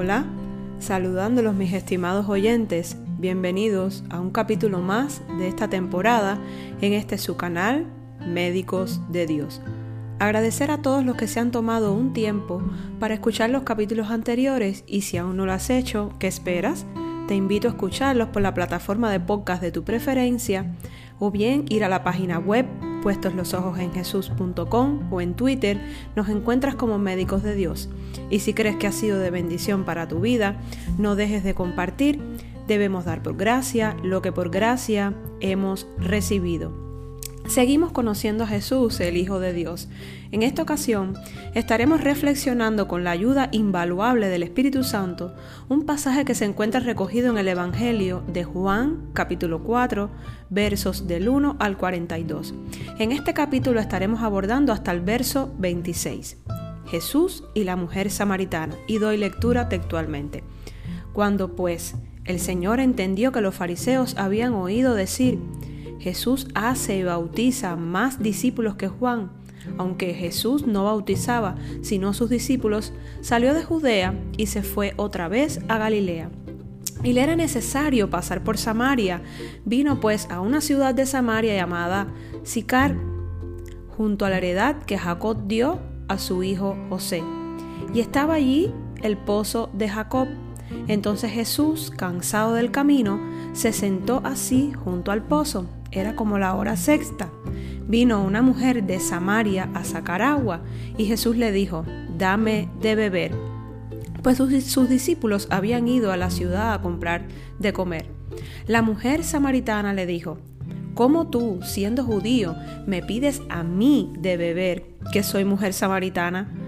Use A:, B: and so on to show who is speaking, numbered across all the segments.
A: Hola, saludándolos mis estimados oyentes, bienvenidos a un capítulo más de esta temporada en este su canal Médicos de Dios. Agradecer a todos los que se han tomado un tiempo para escuchar los capítulos anteriores y si aún no lo has hecho, ¿qué esperas? Te invito a escucharlos por la plataforma de podcast de tu preferencia o bien ir a la página web puestos los ojos en jesús.com o en Twitter nos encuentras como médicos de Dios. Y si crees que ha sido de bendición para tu vida, no dejes de compartir. Debemos dar por gracia lo que por gracia hemos recibido. Seguimos conociendo a Jesús, el Hijo de Dios. En esta ocasión estaremos reflexionando con la ayuda invaluable del Espíritu Santo un pasaje que se encuentra recogido en el Evangelio de Juan capítulo 4 versos del 1 al 42. En este capítulo estaremos abordando hasta el verso 26. Jesús y la mujer samaritana y doy lectura textualmente. Cuando pues el Señor entendió que los fariseos habían oído decir, Jesús hace y bautiza más discípulos que Juan. Aunque Jesús no bautizaba, sino sus discípulos, salió de Judea y se fue otra vez a Galilea. Y le era necesario pasar por Samaria. Vino pues a una ciudad de Samaria llamada Sicar, junto a la heredad que Jacob dio a su hijo José. Y estaba allí el pozo de Jacob. Entonces Jesús, cansado del camino, se sentó así junto al pozo. Era como la hora sexta. Vino una mujer de Samaria a sacar agua y Jesús le dijo, dame de beber. Pues sus, discípulos habían ido a la ciudad a comprar de comer. La mujer samaritana le dijo, ¿cómo tú, siendo judío, me pides a mí de beber, que soy mujer samaritana?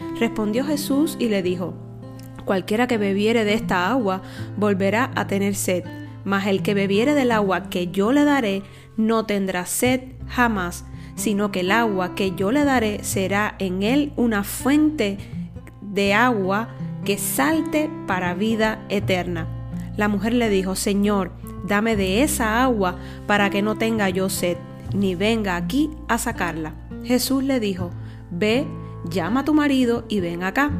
A: Respondió Jesús y le dijo, Cualquiera que bebiere de esta agua volverá a tener sed, mas el que bebiere del agua que yo le daré no tendrá sed jamás, sino que el agua que yo le daré será en él una fuente de agua que salte para vida eterna. La mujer le dijo, Señor, dame de esa agua para que no tenga yo sed, ni venga aquí a sacarla. Jesús le dijo, Ve, llama a tu marido y ven acá.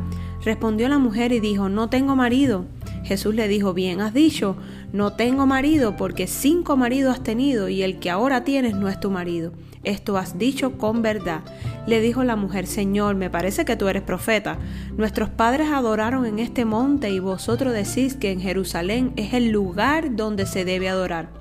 A: Respondió la mujer y dijo, no tengo marido. Jesús le dijo, bien has dicho, no tengo marido porque cinco maridos has tenido y el que ahora tienes no es tu marido. Esto has dicho con verdad. Le dijo la mujer, Señor, me parece que tú eres profeta. Nuestros padres adoraron en este monte y vosotros decís que en Jerusalén es el lugar donde se debe adorar.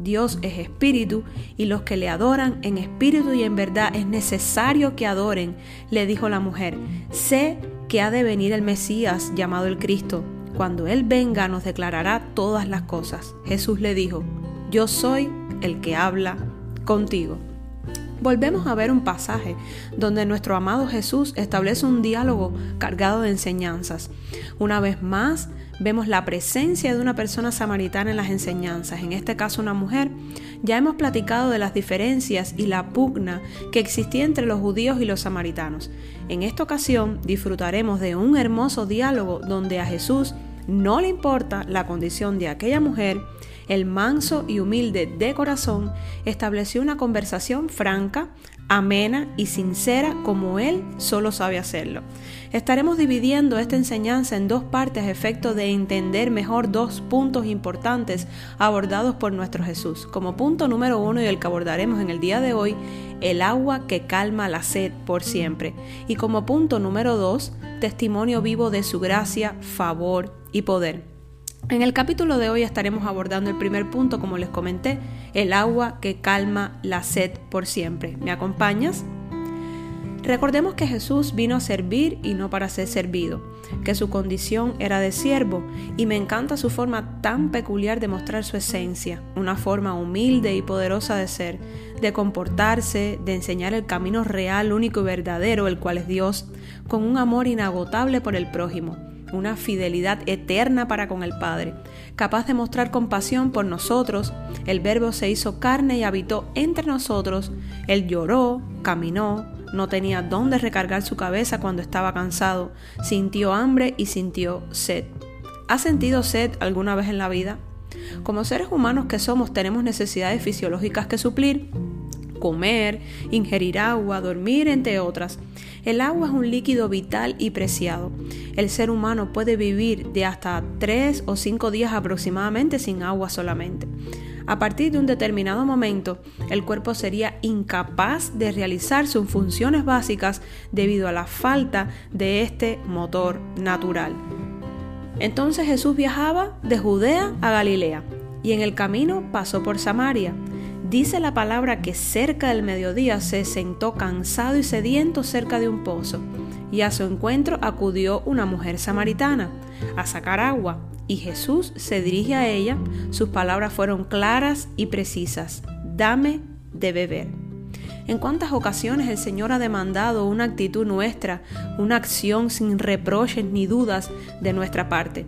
A: Dios es espíritu y los que le adoran en espíritu y en verdad es necesario que adoren, le dijo la mujer. Sé que ha de venir el Mesías llamado el Cristo. Cuando Él venga nos declarará todas las cosas. Jesús le dijo, yo soy el que habla contigo. Volvemos a ver un pasaje donde nuestro amado Jesús establece un diálogo cargado de enseñanzas. Una vez más, vemos la presencia de una persona samaritana en las enseñanzas, en este caso una mujer. Ya hemos platicado de las diferencias y la pugna que existía entre los judíos y los samaritanos. En esta ocasión disfrutaremos de un hermoso diálogo donde a Jesús no le importa la condición de aquella mujer el manso y humilde de corazón, estableció una conversación franca, amena y sincera como él solo sabe hacerlo. Estaremos dividiendo esta enseñanza en dos partes a efecto de entender mejor dos puntos importantes abordados por nuestro Jesús. Como punto número uno y el que abordaremos en el día de hoy, el agua que calma la sed por siempre. Y como punto número dos, testimonio vivo de su gracia, favor y poder. En el capítulo de hoy estaremos abordando el primer punto, como les comenté, el agua que calma la sed por siempre. ¿Me acompañas? Recordemos que Jesús vino a servir y no para ser servido, que su condición era de siervo y me encanta su forma tan peculiar de mostrar su esencia, una forma humilde y poderosa de ser, de comportarse, de enseñar el camino real, único y verdadero, el cual es Dios, con un amor inagotable por el prójimo una fidelidad eterna para con el Padre, capaz de mostrar compasión por nosotros. El Verbo se hizo carne y habitó entre nosotros. Él lloró, caminó, no tenía dónde recargar su cabeza cuando estaba cansado, sintió hambre y sintió sed. ¿Has sentido sed alguna vez en la vida? Como seres humanos que somos tenemos necesidades fisiológicas que suplir, comer, ingerir agua, dormir, entre otras. El agua es un líquido vital y preciado. El ser humano puede vivir de hasta 3 o 5 días aproximadamente sin agua solamente. A partir de un determinado momento, el cuerpo sería incapaz de realizar sus funciones básicas debido a la falta de este motor natural. Entonces Jesús viajaba de Judea a Galilea y en el camino pasó por Samaria. Dice la palabra que cerca del mediodía se sentó cansado y sediento cerca de un pozo, y a su encuentro acudió una mujer samaritana a sacar agua, y Jesús se dirige a ella, sus palabras fueron claras y precisas, dame de beber. ¿En cuántas ocasiones el Señor ha demandado una actitud nuestra, una acción sin reproches ni dudas de nuestra parte?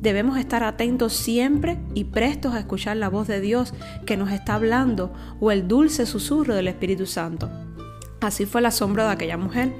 A: Debemos estar atentos siempre y prestos a escuchar la voz de Dios que nos está hablando o el dulce susurro del Espíritu Santo. Así fue el asombro de aquella mujer.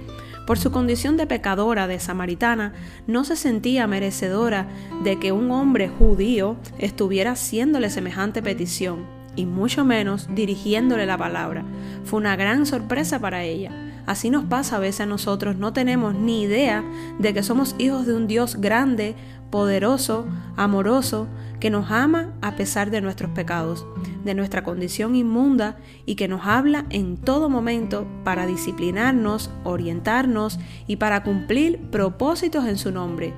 A: Por su condición de pecadora, de samaritana, no se sentía merecedora de que un hombre judío estuviera haciéndole semejante petición, y mucho menos dirigiéndole la palabra. Fue una gran sorpresa para ella. Así nos pasa a veces a nosotros, no tenemos ni idea de que somos hijos de un Dios grande, poderoso, amoroso, que nos ama a pesar de nuestros pecados, de nuestra condición inmunda y que nos habla en todo momento para disciplinarnos, orientarnos y para cumplir propósitos en su nombre.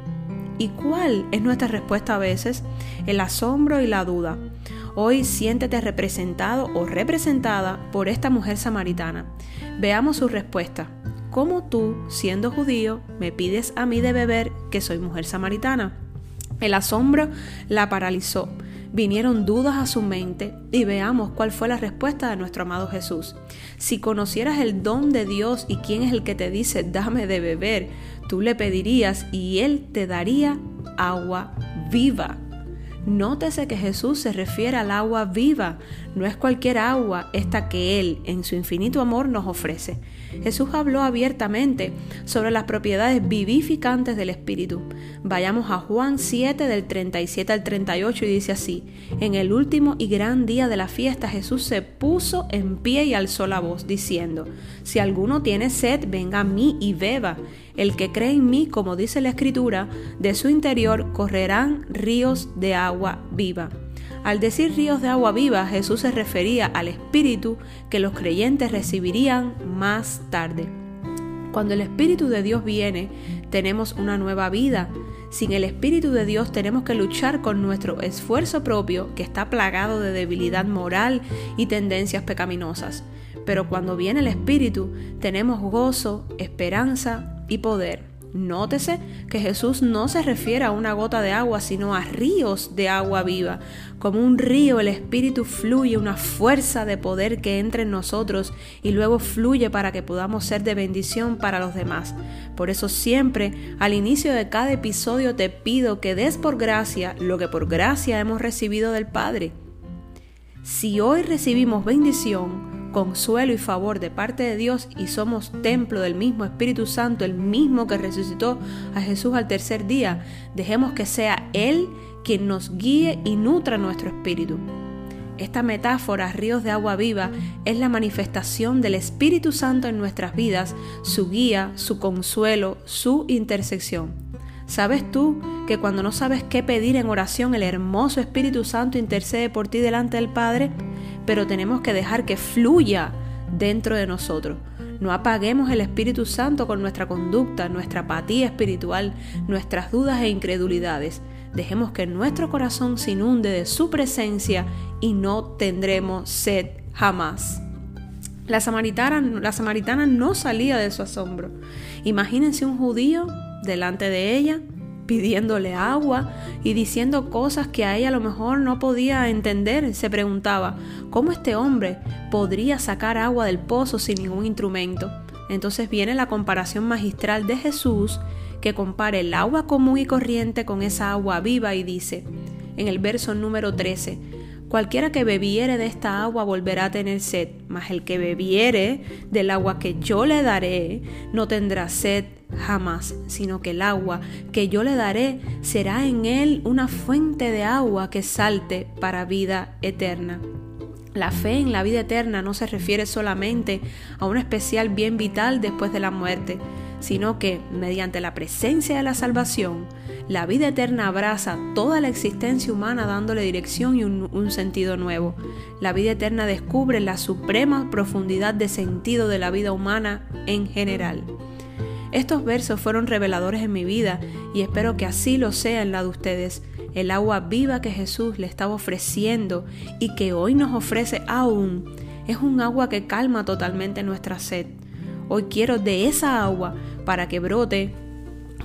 A: ¿Y cuál es nuestra respuesta a veces? El asombro y la duda. Hoy siéntete representado o representada por esta mujer samaritana. Veamos su respuesta. ¿Cómo tú, siendo judío, me pides a mí de beber que soy mujer samaritana? El asombro la paralizó. Vinieron dudas a su mente y veamos cuál fue la respuesta de nuestro amado Jesús. Si conocieras el don de Dios y quién es el que te dice dame de beber, tú le pedirías y él te daría agua viva. Nótese que Jesús se refiere al agua viva, no es cualquier agua esta que Él, en su infinito amor, nos ofrece. Jesús habló abiertamente sobre las propiedades vivificantes del Espíritu. Vayamos a Juan 7 del 37 al 38 y dice así, en el último y gran día de la fiesta Jesús se puso en pie y alzó la voz, diciendo, si alguno tiene sed, venga a mí y beba. El que cree en mí, como dice la Escritura, de su interior correrán ríos de agua viva. Al decir ríos de agua viva, Jesús se refería al Espíritu que los creyentes recibirían más tarde. Cuando el Espíritu de Dios viene, tenemos una nueva vida. Sin el Espíritu de Dios tenemos que luchar con nuestro esfuerzo propio que está plagado de debilidad moral y tendencias pecaminosas. Pero cuando viene el Espíritu tenemos gozo, esperanza y poder. Nótese que Jesús no se refiere a una gota de agua, sino a ríos de agua viva. Como un río el Espíritu fluye, una fuerza de poder que entra en nosotros y luego fluye para que podamos ser de bendición para los demás. Por eso siempre al inicio de cada episodio te pido que des por gracia lo que por gracia hemos recibido del Padre. Si hoy recibimos bendición, consuelo y favor de parte de Dios y somos templo del mismo Espíritu Santo, el mismo que resucitó a Jesús al tercer día, dejemos que sea Él quien nos guíe y nutra nuestro espíritu. Esta metáfora, ríos de agua viva, es la manifestación del Espíritu Santo en nuestras vidas, su guía, su consuelo, su intersección. ¿Sabes tú que cuando no sabes qué pedir en oración, el hermoso Espíritu Santo intercede por ti delante del Padre? pero tenemos que dejar que fluya dentro de nosotros. No apaguemos el Espíritu Santo con nuestra conducta, nuestra apatía espiritual, nuestras dudas e incredulidades. Dejemos que nuestro corazón se inunde de su presencia y no tendremos sed jamás. La samaritana, la samaritana no salía de su asombro. Imagínense un judío delante de ella pidiéndole agua y diciendo cosas que a ella a lo mejor no podía entender. Se preguntaba, ¿cómo este hombre podría sacar agua del pozo sin ningún instrumento? Entonces viene la comparación magistral de Jesús que compara el agua común y corriente con esa agua viva y dice, en el verso número 13, Cualquiera que bebiere de esta agua volverá a tener sed, mas el que bebiere del agua que yo le daré no tendrá sed jamás, sino que el agua que yo le daré será en él una fuente de agua que salte para vida eterna. La fe en la vida eterna no se refiere solamente a un especial bien vital después de la muerte, sino que, mediante la presencia de la salvación, la vida eterna abraza toda la existencia humana dándole dirección y un, sentido nuevo. La vida eterna descubre la suprema profundidad de sentido de la vida humana en general. Estos versos fueron reveladores en mi vida y espero que así lo sea en la de ustedes. El agua viva que Jesús le estaba ofreciendo y que hoy nos ofrece aún es un agua que calma totalmente nuestra sed. Hoy quiero de esa agua para que brote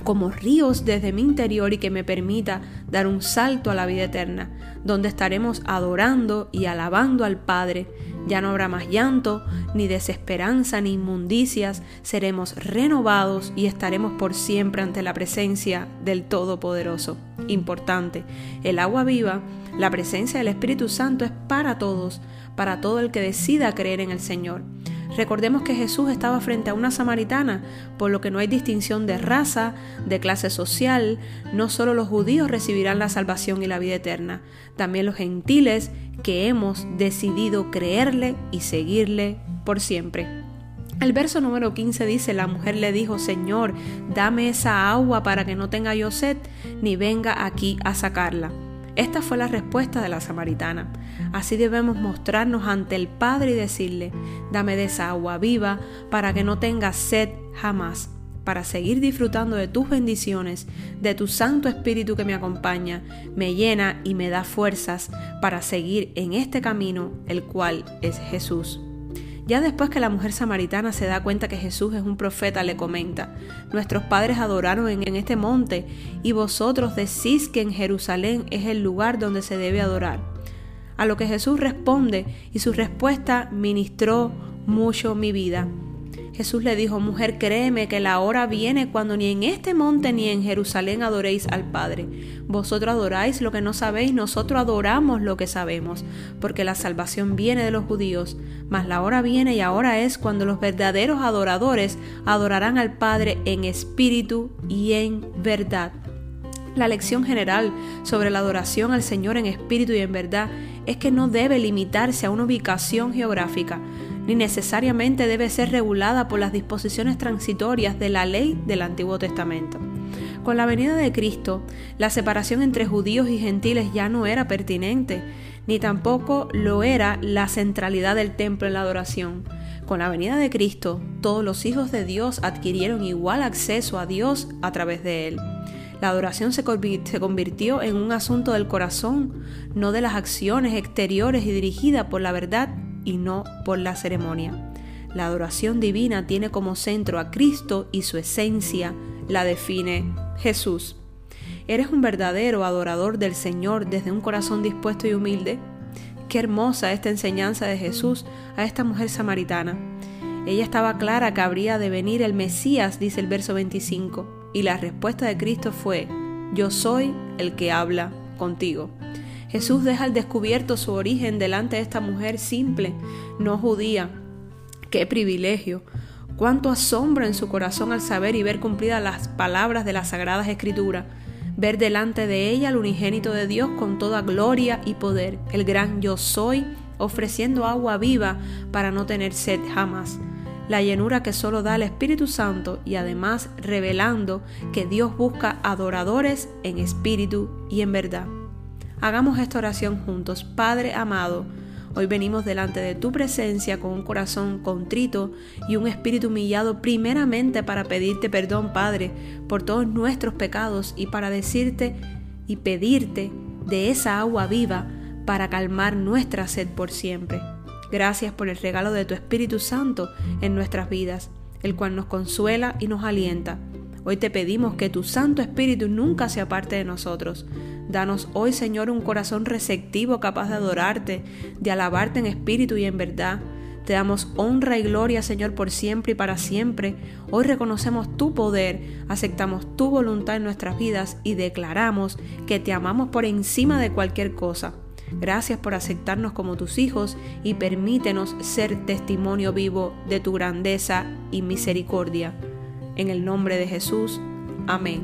A: como ríos desde mi interior y que me permita dar un salto a la vida eterna, donde estaremos adorando y alabando al Padre. Ya no habrá más llanto, ni desesperanza, ni inmundicias, seremos renovados y estaremos por siempre ante la presencia del Todopoderoso. Importante, el agua viva, la presencia del Espíritu Santo es para todos, para todo el que decida creer en el Señor. Recordemos que Jesús estaba frente a una samaritana, por lo que no hay distinción de raza, de clase social, no solo los judíos recibirán la salvación y la vida eterna, también los gentiles que hemos decidido creerle y seguirle por siempre. El verso número 15 dice, la mujer le dijo, Señor, dame esa agua para que no tenga yo sed, ni venga aquí a sacarla. Esta fue la respuesta de la samaritana. Así debemos mostrarnos ante el Padre y decirle, dame de esa agua viva para que no tenga sed jamás, para seguir disfrutando de tus bendiciones, de tu Santo Espíritu que me acompaña, me llena y me da fuerzas para seguir en este camino, el cual es Jesús. Ya después que la mujer samaritana se da cuenta que Jesús es un profeta, le comenta, nuestros padres adoraron en, este monte y vosotros decís que en Jerusalén es el lugar donde se debe adorar. A lo que Jesús responde y su respuesta ministró mucho mi vida. Jesús le dijo, mujer, créeme que la hora viene cuando ni en este monte ni en Jerusalén adoréis al Padre. Vosotros adoráis lo que no sabéis, nosotros adoramos lo que sabemos, porque la salvación viene de los judíos. Mas la hora viene y ahora es cuando los verdaderos adoradores adorarán al Padre en espíritu y en verdad. La lección general sobre la adoración al Señor en espíritu y en verdad es que no debe limitarse a una ubicación geográfica, ni necesariamente debe ser regulada por las disposiciones transitorias de la ley del Antiguo Testamento. Con la venida de Cristo, la separación entre judíos y gentiles ya no era pertinente, ni tampoco lo era la centralidad del templo en la adoración. Con la venida de Cristo, todos los hijos de Dios adquirieron igual acceso a Dios a través de Él. La adoración se convirtió en un asunto del corazón, no de las acciones exteriores y dirigida por la verdad y no por la ceremonia. La adoración divina tiene como centro a Cristo y su esencia la define Jesús. ¿Eres un verdadero adorador del Señor desde un corazón dispuesto y humilde? Qué hermosa esta enseñanza de Jesús a esta mujer samaritana. Ella estaba clara que habría de venir el Mesías, dice el verso 25, y la respuesta de Cristo fue, yo soy el que habla contigo. Jesús deja al descubierto su origen delante de esta mujer simple, no judía. ¡Qué privilegio! Cuánto asombro en su corazón al saber y ver cumplidas las palabras de las sagradas escrituras, ver delante de ella al unigénito de Dios con toda gloria y poder, el gran yo soy, ofreciendo agua viva para no tener sed jamás. La llenura que solo da el Espíritu Santo y además revelando que Dios busca adoradores en espíritu y en verdad. Hagamos esta oración juntos. Padre amado, hoy venimos delante de tu presencia con un corazón contrito y un espíritu humillado primeramente para pedirte perdón, Padre, por todos nuestros pecados y para decirte y pedirte de esa agua viva para calmar nuestra sed por siempre. Gracias por el regalo de tu Espíritu Santo en nuestras vidas, el cual nos consuela y nos alienta. Hoy te pedimos que tu Santo Espíritu nunca se aparte de nosotros. Danos hoy, Señor, un corazón receptivo capaz de adorarte, de alabarte en espíritu y en verdad. Te damos honra y gloria, Señor, por siempre y para siempre. Hoy reconocemos tu poder, aceptamos tu voluntad en nuestras vidas y declaramos que te amamos por encima de cualquier cosa. Gracias por aceptarnos como tus hijos y permítenos ser testimonio vivo de tu grandeza y misericordia. En el nombre de Jesús. Amén.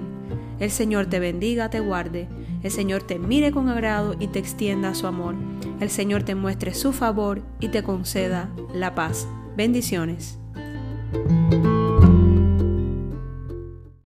A: El Señor te bendiga, te guarde. El Señor te mire con agrado y te extienda su amor. El Señor te muestre su favor y te conceda la paz. Bendiciones.